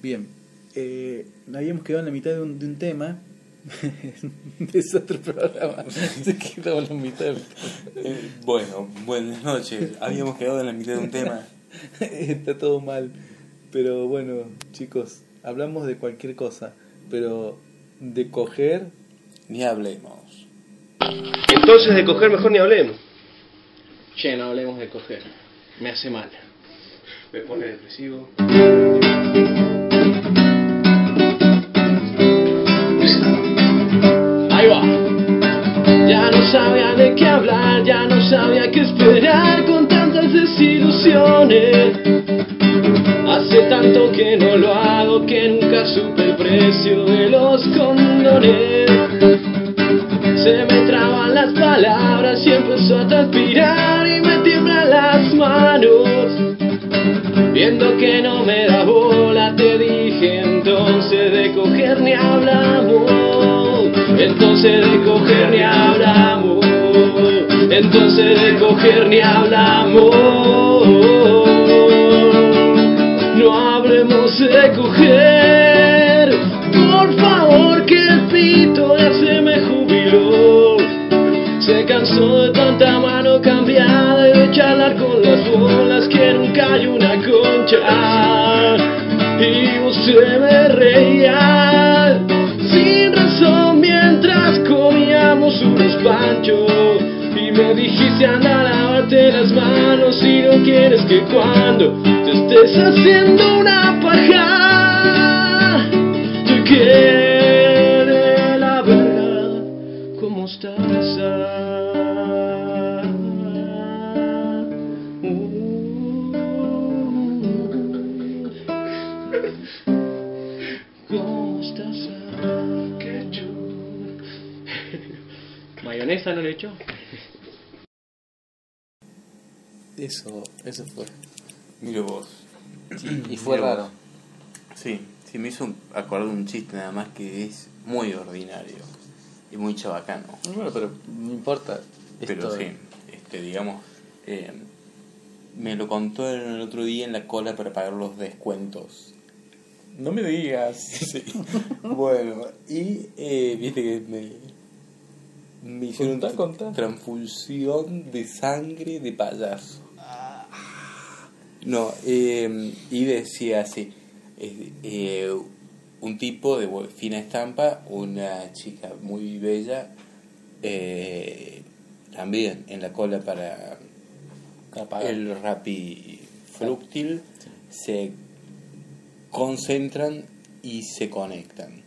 Bien, eh, habíamos quedado en la mitad de un, de un tema. Desastre programa. Se quedó en la mitad. Eh, bueno, buenas noches. Habíamos quedado en la mitad de un tema. Está todo mal. Pero bueno, chicos, hablamos de cualquier cosa. Pero de coger, Ni hablemos. Entonces de coger mejor ni hablemos. Che, no hablemos de coger. Me hace mal. Me pone depresivo. Hace tanto que no lo hago que nunca supe el precio de los condones. Se me traban las palabras y empezó a transpirar y me tiemblan las manos. Viendo que no me da bola, te dije entonces de coger ni hablamos. Entonces de coger ni hablamos. Entonces de coger ni hablamos. Sin razón mientras comíamos unos panchos. Y me dijiste anda lavarte las manos si no quieres que cuando te estés haciendo ¿Mayonesa no le echó? eso, eso fue. Mira vos. Y fue raro. vos. Sí, sí, me hizo acordar un chiste nada más que es muy ordinario y muy chabacano. Bueno, pero no importa. Pero sí, este, digamos, eh, me lo contó el otro día en la cola para pagar los descuentos. No me digas. Sí. bueno, y eh, viste que me, me hicieron contá. transfusión de sangre de payaso. No, eh, y decía así, eh, un tipo de fina estampa, una chica muy bella, eh, también en la cola para el rapi frúctil, se concentran y se conectan.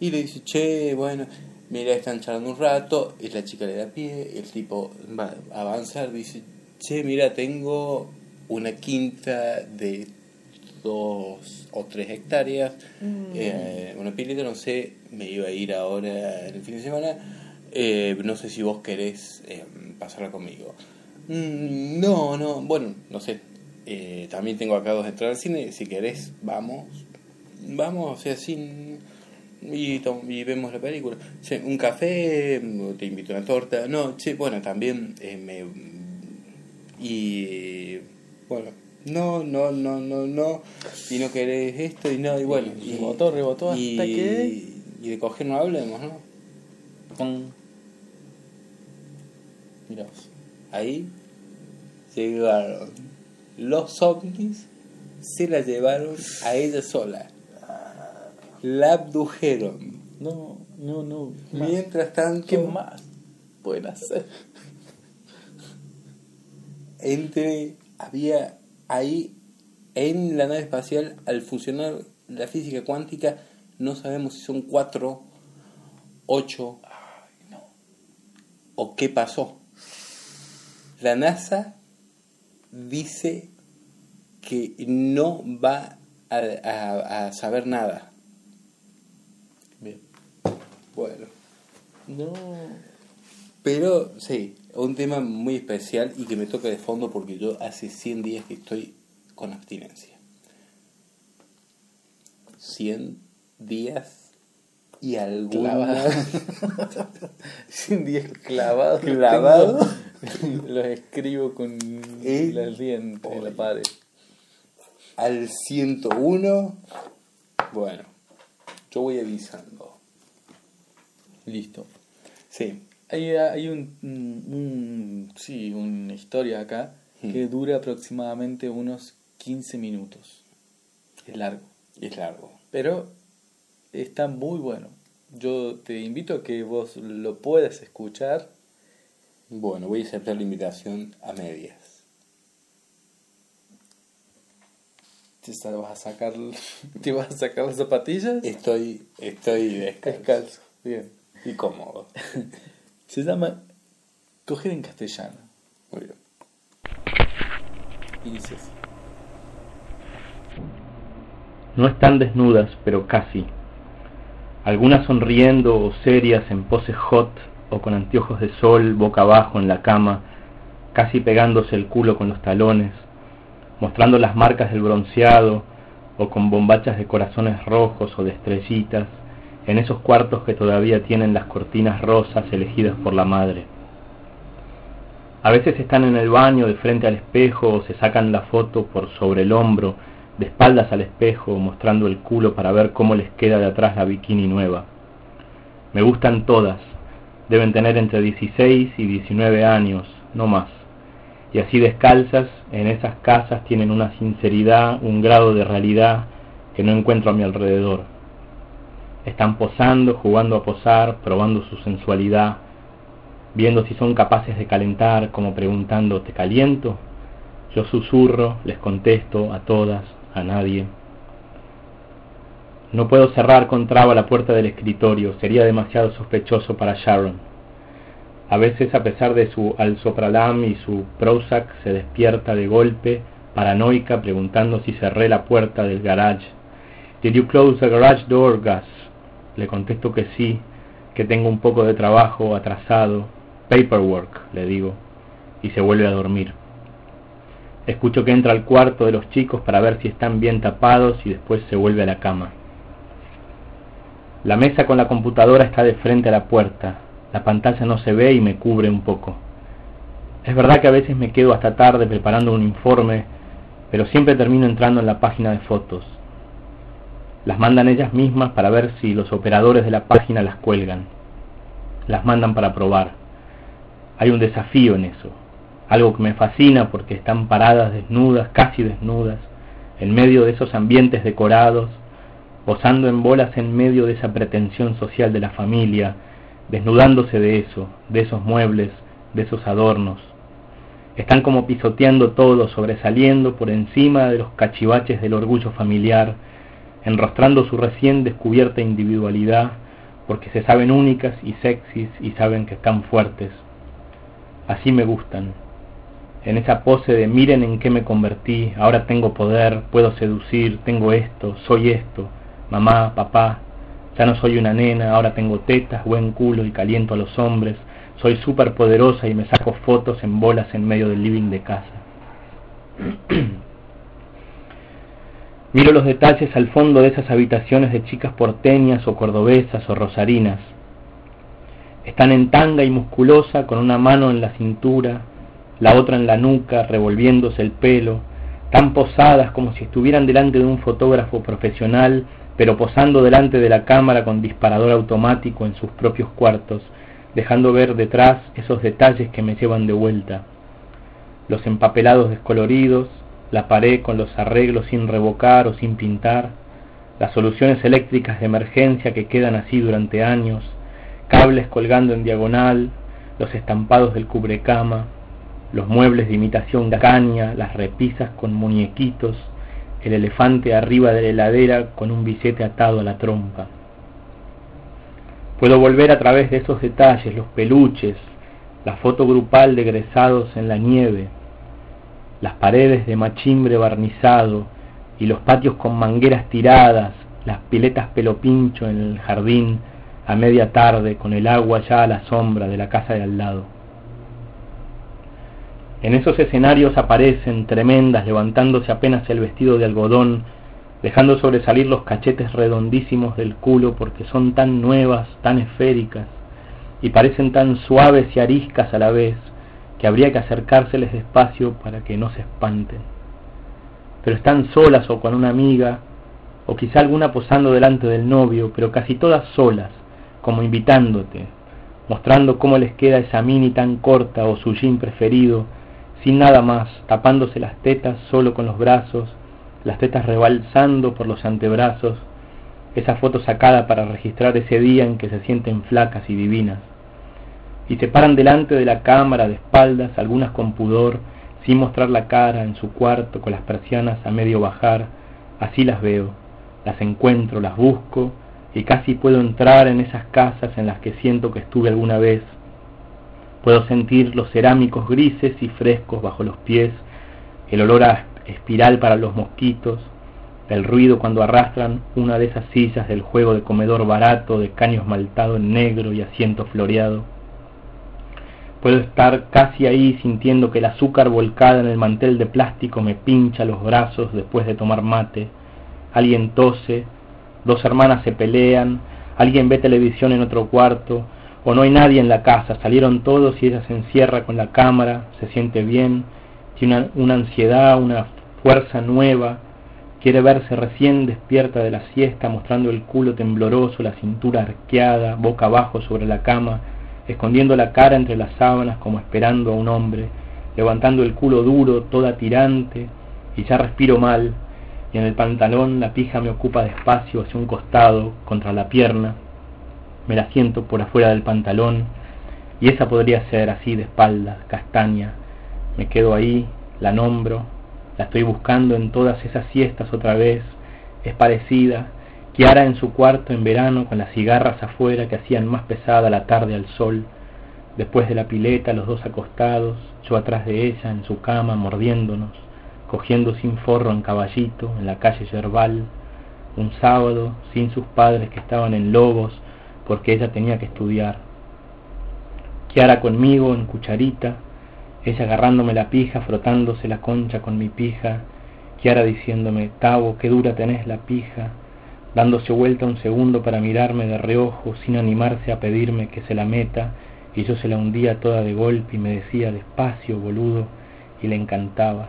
Y le dice, che, bueno, mira, están charlando un rato, y la chica le da pie, el tipo va a avanzar, dice, che, mira, tengo una quinta de dos o tres hectáreas, eh, una pileta, no sé, me iba a ir ahora en el fin de semana, eh, no sé si vos querés eh, pasarla conmigo. "Mm, no, no, bueno, no sé, eh, también tengo acá dos entradas al cine, si querés, vamos, vamos, o sea, sin... Y, y vemos la película. Che, un café, te invito a una torta. No, che, bueno, también eh, me... Y bueno, no, no, no, no, no. Y no querés esto y no, y bueno. Y rebotó, rebotó hasta y, que- Y de coger no hablemos, ¿no? Pum. Mirá. Ahí llegaron los ovnis, se la llevaron a ella sola. La abdujeron. No, no, no. Mientras tanto, ¿Qué más pueden hacer? entre había ahí en la nave espacial al funcionar la física cuántica no sabemos si son cuatro ocho o qué pasó la NASA dice que no va a, a- a saber nada. Bueno No. Pero sí, un tema muy especial y que me toca de fondo porque yo hace 100 días que estoy con abstinencia. 100 días y Clavado. alguna... Sin días clavados. Clavado. tengo- Los escribo con las dientes en la pared. al 101 Bueno, yo voy avisando. Listo. Sí, Hay, hay un, un- sí, una historia acá Hmm. que dura aproximadamente unos 15 minutos. Es largo, es largo. pero está muy bueno. Yo te invito a que vos lo puedas escuchar. Bueno, voy a aceptar la invitación a medias. ¿Te vas a sacar, te vas a sacar las zapatillas? Estoy, estoy descalzo Descalzo. Bien. Y cómodo. Se llama Coger en castellano. Muy bien. Y dice así. No están desnudas, pero casi. Algunas sonriendo o serias en pose hot o con anteojos de sol boca abajo en la cama, casi pegándose el culo con los talones, mostrando las marcas del bronceado o con bombachas de corazones rojos o de estrellitas en esos cuartos que todavía tienen las cortinas rosas elegidas por la madre. A veces están en el baño de frente al espejo o se sacan la foto por sobre el hombro, de espaldas al espejo, mostrando el culo para ver cómo les queda de atrás la bikini nueva. Me gustan todas, deben tener entre 16 y 19 años, no más. Y así descalzas, en esas casas tienen una sinceridad, un grado de realidad que no encuentro a mi alrededor. Están posando, jugando a posar, probando su sensualidad, viendo si son capaces de calentar, como preguntando, ¿te caliento? Yo susurro, les contesto a todas, a nadie. No puedo cerrar con traba la puerta del escritorio, sería demasiado sospechoso para Sharon. A veces, a pesar de su alsopralam y su Prozac, se despierta de golpe, paranoica, preguntando si cerré la puerta del garage. Did you close the garage door, Gus? Le contesto que sí, que tengo un poco de trabajo atrasado. Paperwork, le digo, y se vuelve a dormir. Escucho que entra al cuarto de los chicos para ver si están bien tapados y después se vuelve a la cama. La mesa con la computadora está de frente a la puerta. La pantalla no se ve y me cubre un poco. Es verdad que a veces me quedo hasta tarde preparando un informe, pero siempre termino entrando en la página de fotos. Las mandan ellas mismas para ver si los operadores de la página las cuelgan. Las mandan para probar. Hay un desafío en eso, algo que me fascina porque están paradas desnudas, casi desnudas, en medio de esos ambientes decorados, posando en bolas en medio de esa pretensión social de la familia, desnudándose de eso, de esos muebles, de esos adornos. Están como pisoteando todo, sobresaliendo por encima de los cachivaches del orgullo familiar, enrostrando su recién descubierta individualidad, porque se saben únicas y sexys y saben que están fuertes. Así me gustan, en esa pose de miren en qué me convertí, ahora tengo poder, puedo seducir, tengo esto, soy esto, mamá, papá, ya no soy una nena, ahora tengo tetas, buen culo y caliento a los hombres, soy súper poderosa y me saco fotos en bolas en medio del living de casa. Miro los detalles al fondo de esas habitaciones de chicas porteñas o cordobesas o rosarinas. Están en tanga y musculosa, con una mano en la cintura, la otra en la nuca, revolviéndose el pelo, tan posadas como si estuvieran delante de un fotógrafo profesional, pero posando delante de la cámara con disparador automático en sus propios cuartos, dejando ver detrás esos detalles que me llevan de vuelta. Los empapelados descoloridos, la pared con los arreglos sin revocar o sin pintar, las soluciones eléctricas de emergencia que quedan así durante años, cables colgando en diagonal, los estampados del cubrecama, los muebles de imitación caña, las repisas con muñequitos, el elefante arriba de la heladera con un billete atado a la trompa. Puedo volver a través de esos detalles, los peluches, la foto grupal de egresados en la nieve, las paredes de machimbre barnizado y los patios con mangueras tiradas, las piletas pelopincho en el jardín a media tarde con el agua ya a la sombra de la casa de al lado. En esos escenarios aparecen tremendas, levantándose apenas el vestido de algodón, dejando sobresalir los cachetes redondísimos del culo porque son tan nuevas, tan esféricas, y parecen tan suaves y ariscas a la vez, que habría que acercárseles despacio para que no se espanten. Pero están solas o con una amiga, o quizá alguna posando delante del novio, pero casi todas solas, como invitándote, mostrando cómo les queda esa mini tan corta o su jean preferido, sin nada más, tapándose las tetas solo con los brazos, las tetas rebalsando por los antebrazos, esa foto sacada para registrar ese día en que se sienten flacas y divinas. Y se paran delante de la cámara de espaldas, algunas con pudor, sin mostrar la cara, en su cuarto, con las persianas a medio bajar, así las veo, las encuentro, las busco, y casi puedo entrar en esas casas en las que siento que estuve alguna vez. Puedo sentir los cerámicos grises y frescos bajo los pies, el olor a espiral para los mosquitos, el ruido cuando arrastran una de esas sillas del juego de comedor barato de caño esmaltado en negro y asiento floreado. Puedo estar casi ahí sintiendo que el azúcar volcada en el mantel de plástico me pincha los brazos después de tomar mate. Alguien tose, dos hermanas se pelean, alguien ve televisión en otro cuarto, o no hay nadie en la casa, salieron todos y ella se encierra con la cámara, se siente bien, tiene una, una ansiedad, una fuerza nueva, quiere verse recién despierta de la siesta, mostrando el culo tembloroso, la cintura arqueada, boca abajo sobre la cama, escondiendo la cara entre las sábanas como esperando a un hombre, levantando el culo duro, toda tirante, y ya respiro mal, y en el pantalón la pija me ocupa despacio hacia un costado, contra la pierna, me la siento por afuera del pantalón, y esa podría ser así de espaldas, castaña, me quedo ahí, la nombro, la estoy buscando en todas esas siestas otra vez, es parecida, Kiara en su cuarto en verano con las cigarras afuera que hacían más pesada la tarde al sol, después de la pileta los dos acostados, yo atrás de ella en su cama mordiéndonos, cogiendo sin forro en caballito en la calle Yerbal, un sábado sin sus padres que estaban en Lobos porque ella tenía que estudiar. Kiara conmigo en cucharita, ella agarrándome la pija, frotándose la concha con mi pija, Kiara diciéndome, Tavo, qué dura tenés la pija, dándose vuelta un segundo para mirarme de reojo sin animarse a pedirme que se la meta, y yo se la hundía toda de golpe y me decía despacio, boludo, y le encantaba.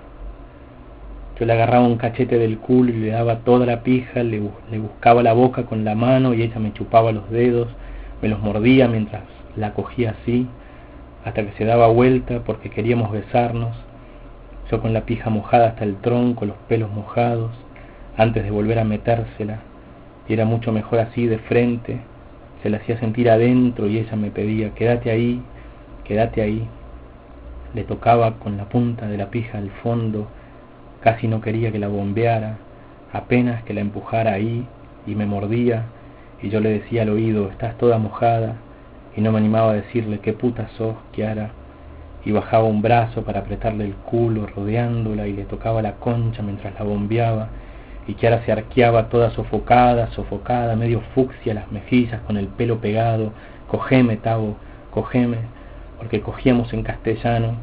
Yo le agarraba un cachete del culo y le daba toda la pija, le, le buscaba la boca con la mano y ella me chupaba los dedos, me los mordía mientras la cogía así, hasta que se daba vuelta porque queríamos besarnos, yo con la pija mojada hasta el tronco, los pelos mojados, antes de volver a metérsela, y era mucho mejor así de frente, se la hacía sentir adentro y ella me pedía, quédate ahí, quédate ahí. Le tocaba con la punta de la pija al fondo, casi no quería que la bombeara, apenas que la empujara ahí y me mordía y yo le decía al oído, estás toda mojada y no me animaba a decirle qué puta sos, Kiara, y bajaba un brazo para apretarle el culo rodeándola y le tocaba la concha mientras la bombeaba y Kiara se arqueaba toda sofocada, sofocada, medio fucsia las mejillas con el pelo pegado, cogeme, Tavo, cogeme, porque cogíamos en castellano,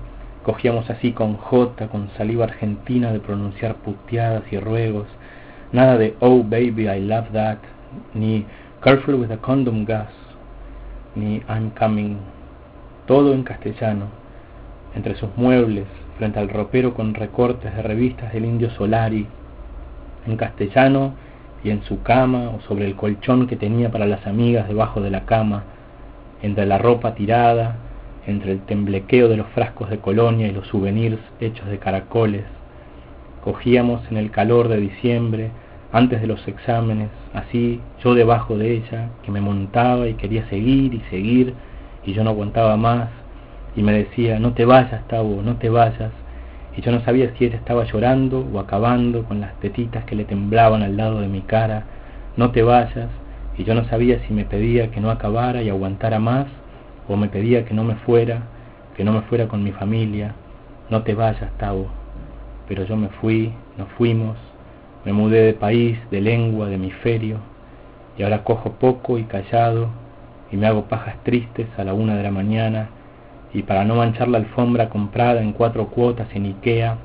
cogíamos así con J, con saliva argentina de pronunciar puteadas y ruegos, nada de oh baby I love that, ni careful with the condom gas, ni I'm coming, todo en castellano, entre sus muebles, frente al ropero con recortes de revistas del indio Solari, en castellano y en su cama o sobre el colchón que tenía para las amigas debajo de la cama, entre la ropa tirada, entre el temblequeo de los frascos de colonia y los souvenirs hechos de caracoles. Cogíamos en el calor de diciembre, antes de los exámenes, así yo debajo de ella, que me montaba y quería seguir y seguir, y yo no aguantaba más, y me decía, no te vayas, Tavo, no te vayas, y yo no sabía si ella estaba llorando o acabando con las tetitas que le temblaban al lado de mi cara, no te vayas, y yo no sabía si me pedía que no acabara y aguantara más, o me pedía que no me fuera, que no me fuera con mi familia, no te vayas, Tavo. Pero yo me fui, nos fuimos, me mudé de país, de lengua, de hemisferio, y ahora cojo poco y callado, y me hago pajas tristes a la una de la mañana, y para no manchar la alfombra comprada en cuatro cuotas en Ikea,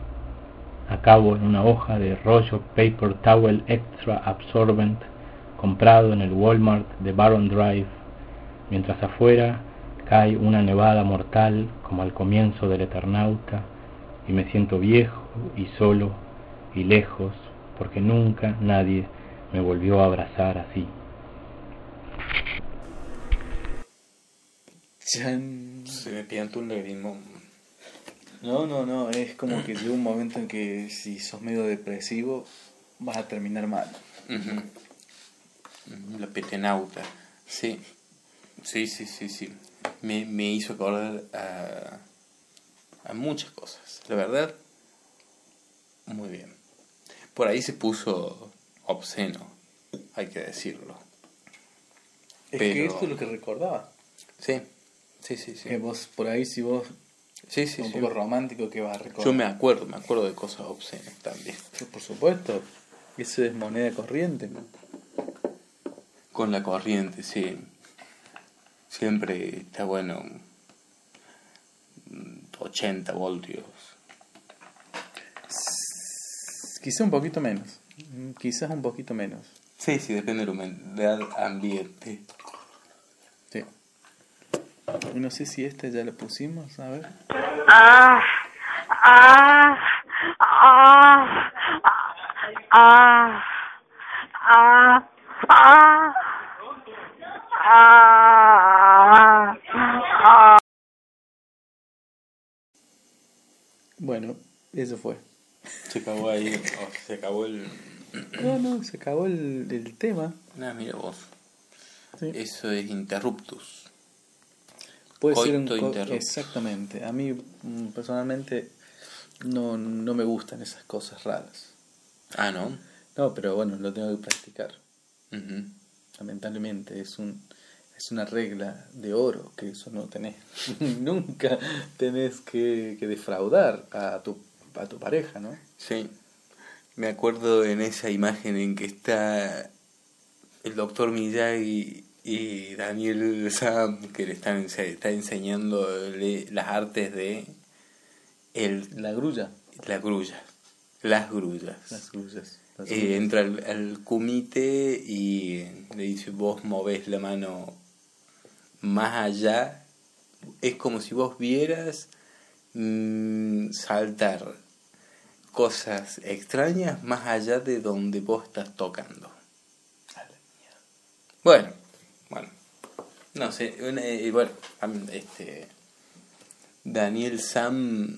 acabo en una hoja de rollo Paper Towel Extra Absorbent comprado en el Walmart de Baron Drive, mientras afuera cae una nevada mortal como al comienzo del Eternauta, y me siento viejo y solo y lejos, porque nunca nadie me volvió a abrazar así. Chan. Se me pianta un lagrimón. No, no, no, es como que llega un momento en que si sos medio depresivo vas a terminar mal. La petenauta. Sí. Sí, sí, sí, sí. Me, me hizo acordar a, a muchas cosas. La verdad, muy bien. Por ahí se puso obsceno, hay que decirlo. Es Pero- que esto es lo que recordaba. Sí, sí, sí, sí. Que vos, por ahí, si vos Sí, sí, un sí. poco romántico, que vas a recordar? Yo me acuerdo, me acuerdo de cosas obscenas también. Por supuesto. Eso es moneda corriente. Con la corriente, sí. Siempre está bueno. mm, 80 voltios. Quizás un poquito menos. Mm, Quizás un poquito menos. Sí, sí, depende de la humedad ambiente. No sé si esta ya la pusimos, a ver. Ah, ah, ah, ah, ah, ah, ah, ah. Bueno, eso fue. Se acabó ahí, o se acabó el... No, no, se acabó el, el tema. Nah, mira vos. Sí. Eso es interruptus. Puede ser un Coito co- interruptus. Exactamente. A mí mm, personalmente no, no me gustan esas cosas raras. Ah, ¿no? No, pero bueno, lo tengo que practicar. Lamentablemente es un es una regla de oro que eso no tenés. Nunca tenés que, que defraudar a tu, a tu pareja, ¿no? Sí. Me acuerdo en esa imagen en que está el doctor Miyagi y Daniel Sam que le están está enseñando las artes de el La grulla. la grulla, las grullas. Las grullas. Las Eh, grullas. entra al, al kumite y le dice vos movés la mano más allá es como si vos vieras mm, saltar cosas extrañas más allá de donde vos estás tocando bueno no sé una- eh, bueno este Daniel Sam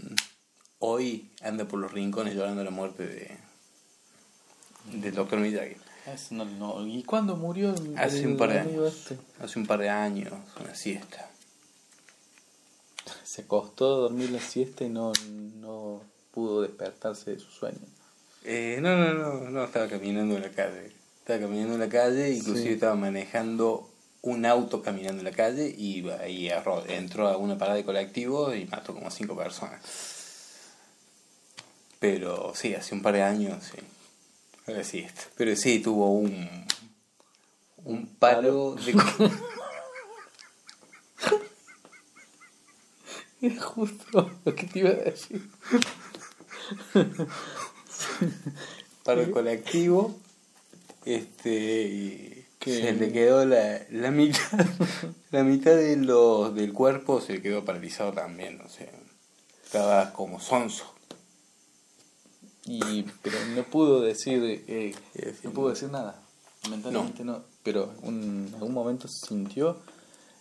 hoy anda por los rincones llorando la muerte de del doctor Miyagi Eso no- no. ¿Y cuándo murió el, Hace el un par de años. este? Hace un par de años, una siesta. Se acostó a dormir la siesta y no, no pudo despertarse de su sueño. Eh, no, no, no, no, estaba caminando en la calle. Estaba caminando en la calle, inclusive Sí. estaba manejando un auto caminando en la calle y arro- entró a una parada de colectivo y mató como a cinco personas. Pero sí, hace un par de años, sí. Fue la siesta. Pero sí, tuvo un, un paro de... Es justo lo que te iba a decir. para el colectivo este y ¿Qué? se le quedó la, la mitad la mitad de los del cuerpo se le quedó paralizado también o sea estaba como sonso Y, pero no pudo decir, eh, sí. no pudo decir nada. Lamentablemente no. Pero en algún momento sintió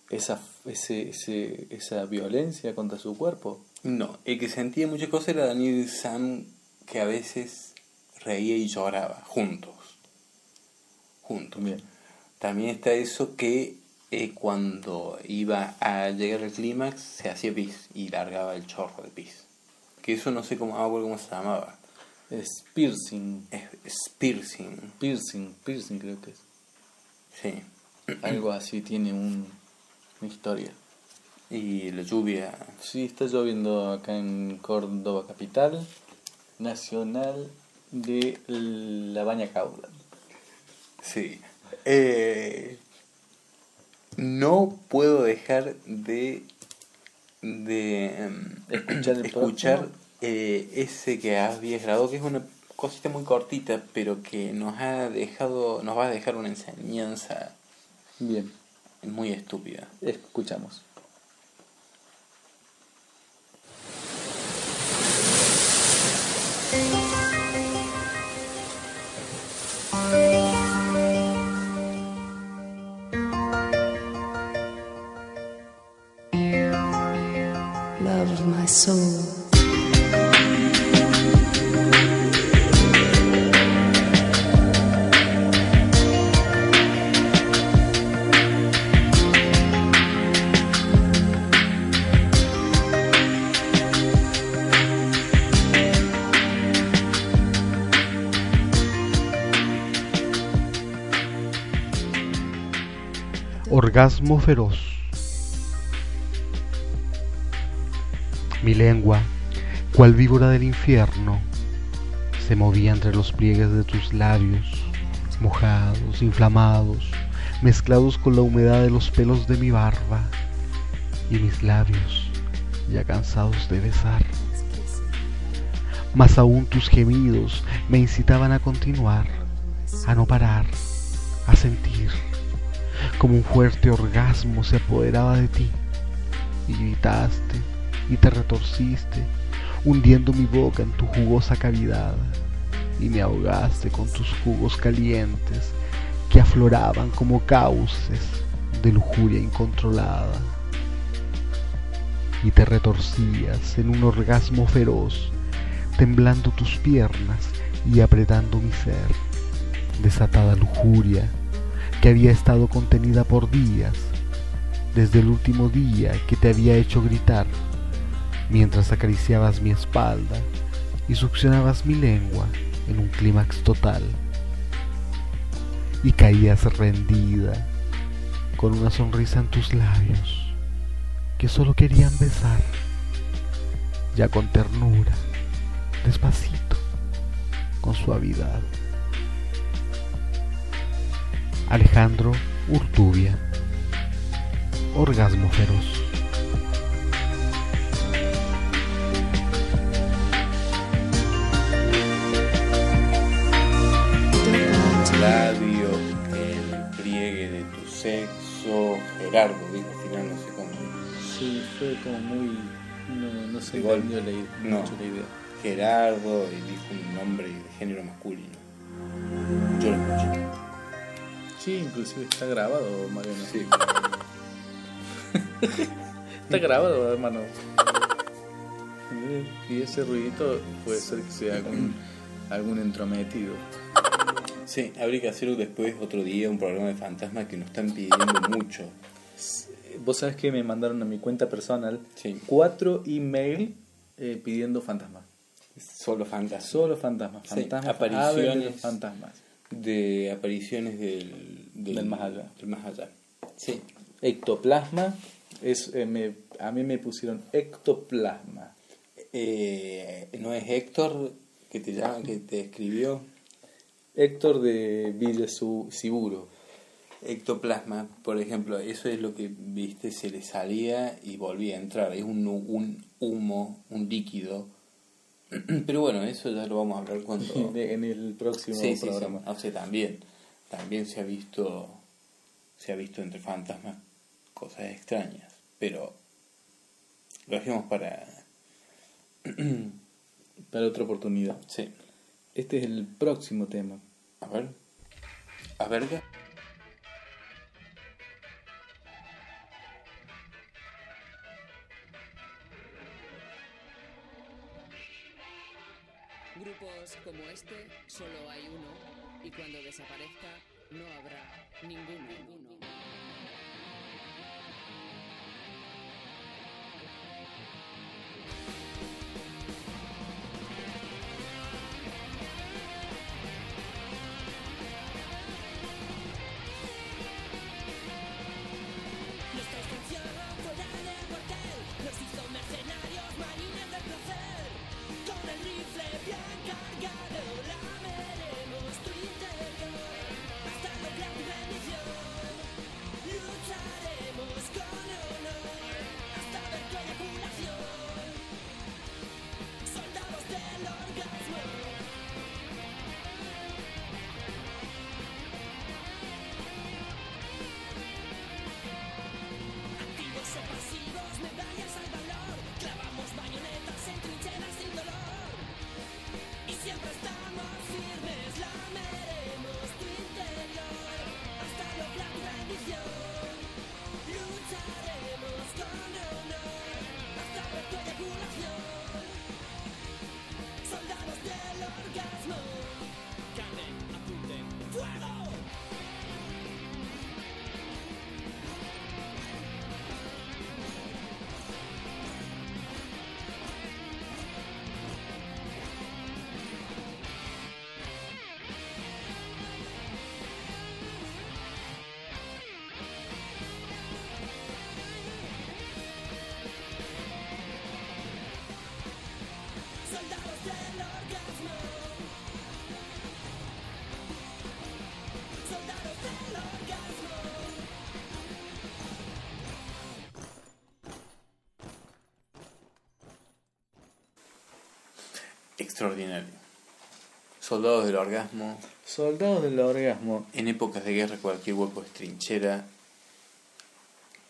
esa, ese, ese, esa violencia contra su cuerpo. no el que sentía muchas cosas era Daniel Sam que a veces reía y lloraba juntos juntos Bien. También está eso que eh, cuando iba a llegar al clímax se hacía pis y largaba el chorro de pis. Que eso no sé cómo, ah, se llamaba. Es piercing. Es, es piercing. Piercing, piercing creo que es. Sí. Algo así tiene un, una historia. Y la lluvia. Sí, está lloviendo acá en Córdoba capital, nacional de la Baña Cauda. Sí. Eh, no puedo dejar de. de. em, Escuchar el escuchar próximo. eh, ese que habías grabado, que es una cosita muy cortita, pero que nos ha dejado. nos va a dejar una enseñanza Bien, muy estúpida. escuchamos. Feroz. Mi lengua, cual víbora del infierno, se movía entre los pliegues de tus labios, mojados, inflamados, mezclados con la humedad de los pelos de mi barba y mis labios, ya cansados de besar. Más aún tus gemidos me incitaban a continuar, a no parar, a sentir como un fuerte orgasmo se apoderaba de ti. Y gritaste y te retorciste, hundiendo mi boca en tu jugosa cavidad. Y me ahogaste con tus jugos calientes que afloraban como cauces de lujuria incontrolada. Y te retorcías en un orgasmo feroz, temblando tus piernas y apretando mi ser, desatada lujuria que había estado contenida por días, desde el último día que te había hecho gritar, mientras acariciabas mi espalda y succionabas mi lengua en un clímax total. Y caías rendida, con una sonrisa en tus labios, que solo querían besar, ya con ternura, despacito, con suavidad. Alejandro Urtubia. Orgasmo feroz. labio, el pliegue de tu sexo, Gerardo, dijo al final, no sé cómo. Sí, fue como muy. No, no se Igual, la, no. mucho la idea. Gerardo y dijo un nombre de género masculino. Yo lo escuché. Sí, inclusive está grabado, Mariano. Sí. Está grabado, hermano. Y ese ruidito puede ser que sea algún, algún entrometido. Sí, habría que hacerlo después otro día, un programa de fantasmas que nos están pidiendo mucho. Vos sabés que me mandaron a mi cuenta personal Sí. cuatro email eh, pidiendo fantasmas. Solo fantasmas. Solo fantasmas. Sí, Fantasmas. apariciones. fantasmas. De apariciones del, Del más allá. Del más allá. Sí. Ectoplasma. Es, eh, me- a mí me pusieron ectoplasma. Eh, ¿No es Héctor que te llama, que te escribió? Héctor de Villa Siburo. Ectoplasma, por ejemplo, eso es lo que viste, se le salía y volvía a entrar. Es un, un humo, un líquido. Pero bueno, eso ya lo vamos a hablar cuando. De- en el próximo Sí, sí, sí. programa. O sea, también. También se ha visto. Se ha visto entre fantasmas cosas extrañas. Pero. Lo dejemos para. Para otra oportunidad. Sí. Este es el próximo tema. A ver. A ver. Como este solo hay uno y cuando desaparezca no habrá ninguno. Nuestra extraordinario. Soldados del orgasmo. Soldados del orgasmo. En épocas de guerra cualquier hueco es trinchera.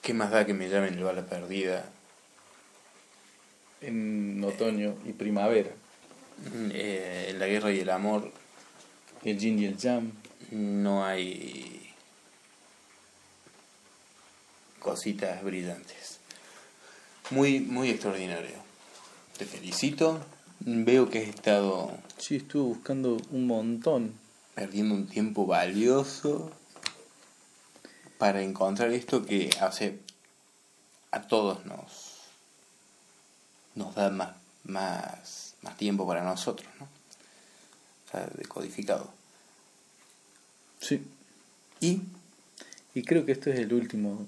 ¿Qué más da que me llamen el bala perdida? En otoño y primavera. Eh, en la guerra y el amor El yin y el jam. no hay cositas brillantes. Muy, muy extraordinario. Te felicito. Veo que has estado Sí, estuve buscando un montón. perdiendo un tiempo valioso para encontrar esto que hace a todos nos nos da más más más tiempo para nosotros, ¿no? O sea, decodificado. Sí. Y Y creo que este es el último,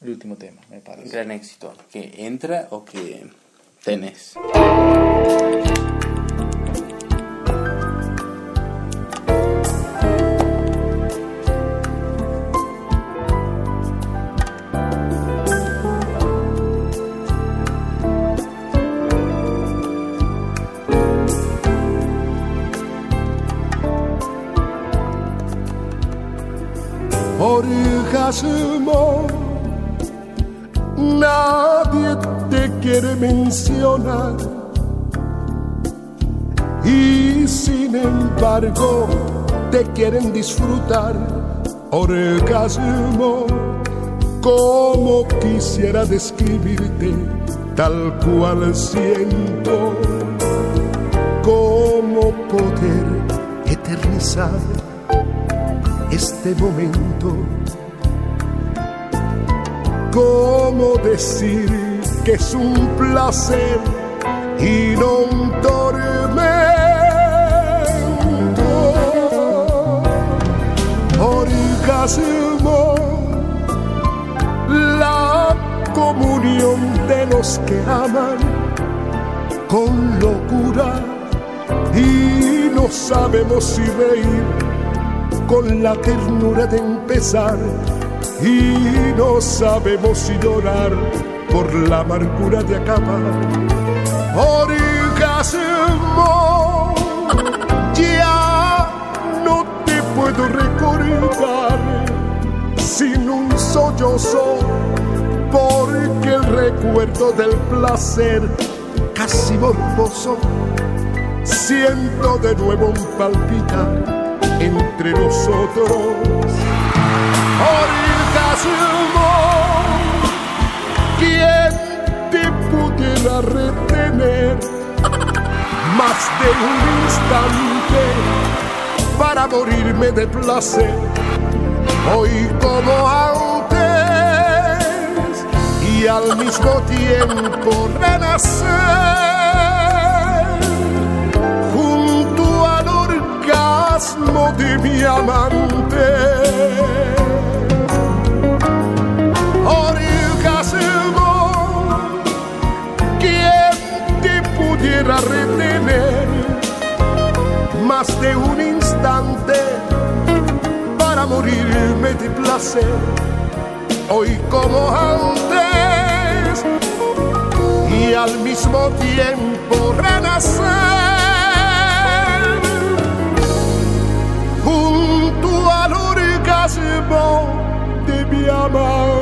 el último tema, me parece. gran éxito, que entra o que tenés. Χωρί Nadie te quiere mencionar. Y sin embargo te quieren disfrutar. Orgasmo, como quisiera describirte tal cual siento. Cómo poder eternizar este momento. ¿Cómo decir que es un placer y no un tormento? Orgasmo, la comunión de los que aman con locura y no sabemos si reír con la ternura de empezar y no sabemos si llorar por la amargura de acabar. Orgasmo, ya no te puedo recordar sin un sollozo, porque el recuerdo del placer casi morboso siento de nuevo un palpitar entre nosotros. Orgasmo, ¿quién te pudiera retener más de un instante para morirme de placer? Hoy como antes y al mismo tiempo renacer junto al orgasmo de mi amante. De un instante para morirme de placer? Hoy como antes y al mismo tiempo renacer junto al orgasmo de mi amante.